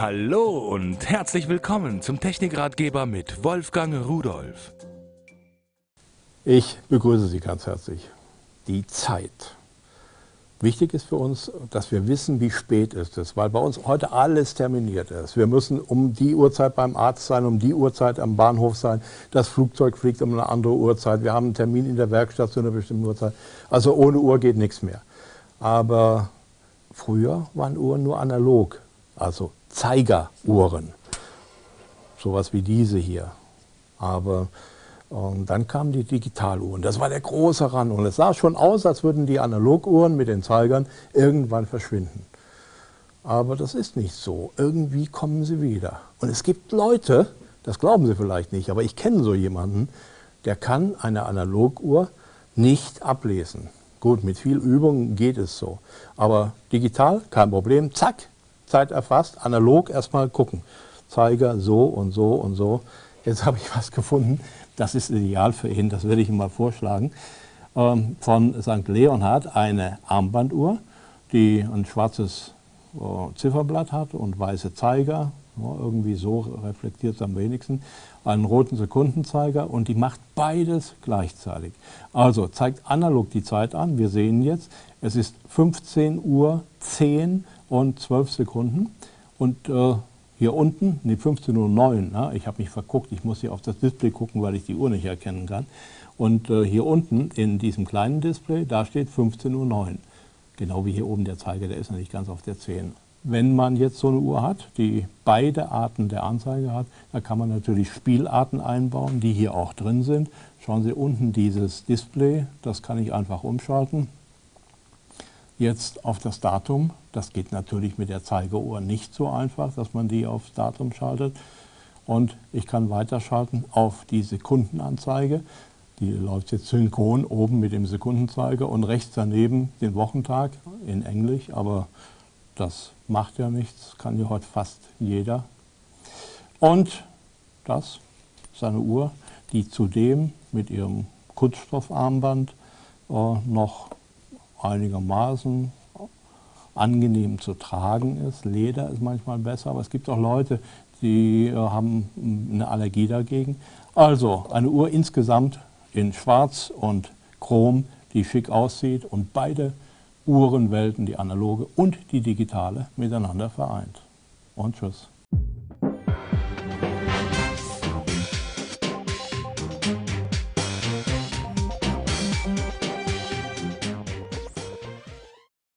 Hallo und herzlich willkommen zum Technikratgeber mit Wolfgang Rudolf. Ich begrüße Sie ganz herzlich. Die Zeit. Wichtig ist für uns, dass wir wissen, wie spät ist es, weil bei uns heute alles terminiert ist. Wir müssen um die Uhrzeit beim Arzt sein, um die Uhrzeit am Bahnhof sein. Das Flugzeug fliegt um eine andere Uhrzeit. Wir haben einen Termin in der Werkstatt zu einer bestimmten Uhrzeit. Also ohne Uhr geht nichts mehr. Aber früher waren Uhren nur analog, also Zeigeruhren. Sowas wie diese hier. Aber und dann kamen die Digitaluhren. Das war der große Rand. Und es sah schon aus, als würden die Analoguhren mit den Zeigern irgendwann verschwinden. Aber das ist nicht so. Irgendwie kommen sie wieder. Und es gibt Leute, das glauben Sie vielleicht nicht, aber ich kenne so jemanden, der kann eine Analoguhr nicht ablesen. Gut, mit viel Übung geht es so. Aber digital, kein Problem. Zack, Zeit erfasst, analog erstmal gucken. Zeiger so und so und so. Jetzt habe ich was gefunden, das ist ideal für ihn, das werde ich ihm mal vorschlagen. Ähm, von St. Leonhard eine Armbanduhr, die ein schwarzes äh, Zifferblatt hat und weiße Zeiger, irgendwie so reflektiert es am wenigsten, einen roten Sekundenzeiger und die macht beides gleichzeitig. Also zeigt analog die Zeit an, wir sehen jetzt, es ist 15 Uhr 10 und 12 Sekunden und äh, hier unten, die 15.09 Uhr, ne, ich habe mich verguckt, ich muss hier auf das Display gucken, weil ich die Uhr nicht erkennen kann. Und äh, hier unten in diesem kleinen Display, da steht 15.09 Uhr. Genau wie hier oben der Zeiger, der ist noch nicht ganz auf der 10. Wenn man jetzt so eine Uhr hat, die beide Arten der Anzeige hat, da kann man natürlich Spielarten einbauen, die hier auch drin sind. Schauen Sie unten dieses Display, das kann ich einfach umschalten jetzt auf das Datum. Das geht natürlich mit der Zeigeuhr nicht so einfach, dass man die aufs Datum schaltet. Und ich kann weiterschalten auf die Sekundenanzeige. Die läuft jetzt synchron oben mit dem Sekundenzeiger und rechts daneben den Wochentag in Englisch, aber das macht ja nichts, kann ja heute fast jeder. Und das ist eine Uhr, die zudem mit ihrem Kunststoffarmband äh, noch einigermaßen angenehm zu tragen ist. Leder ist manchmal besser, aber es gibt auch Leute, die äh, haben eine Allergie dagegen. Also eine Uhr insgesamt in Schwarz und Chrom, die schick aussieht und beide Uhrenwelten, die analoge und die digitale, miteinander vereint. Und tschüss.